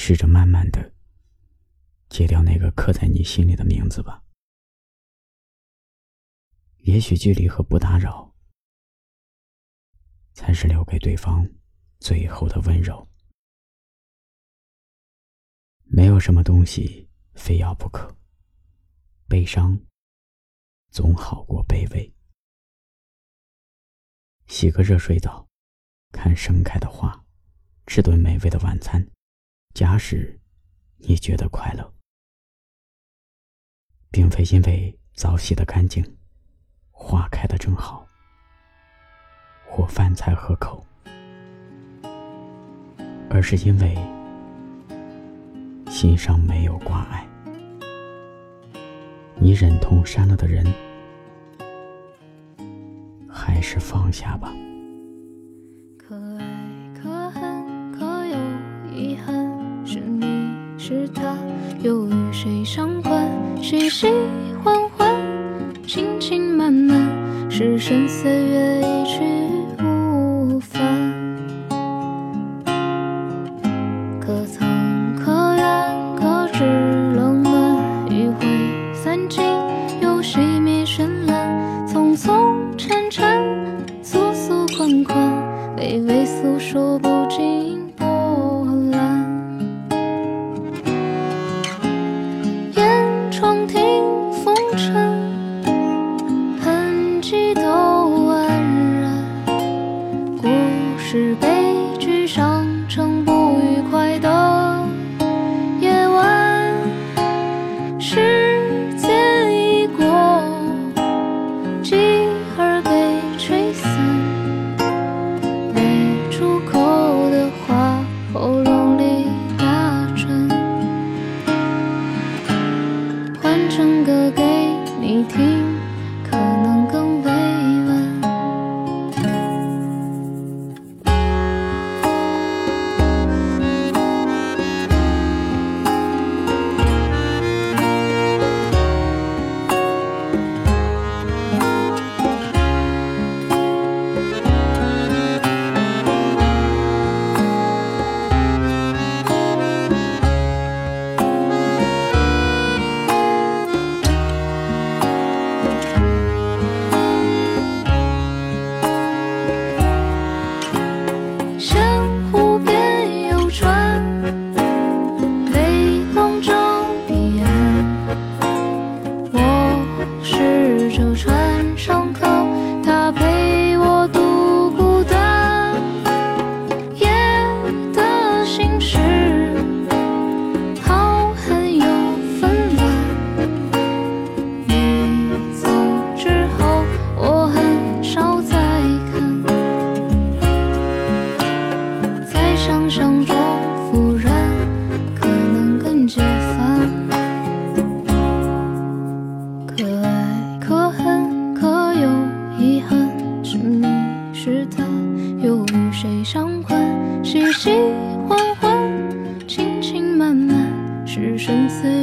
试着慢慢的戒掉那个刻在你心里的名字吧。也许距离和不打扰，才是留给对方最后的温柔。没有什么东西非要不可，悲伤总好过卑微。洗个热水澡，看盛开的花，吃顿美味的晚餐。假使你觉得快乐，并非因为澡洗得干净。花开的正好，或饭菜合口，而是因为心上没有挂碍。你忍痛删了的人，还是放下吧。又与谁相关？喜喜欢欢。轻轻慢慢，时深岁月一去不返。可曾可愿可知冷暖，余晖散尽，又熄灭绚烂。匆匆沉沉，速速款款，微微诉说不尽。窗听风尘，痕迹都黯然。故事悲剧上成。你听。是深邃。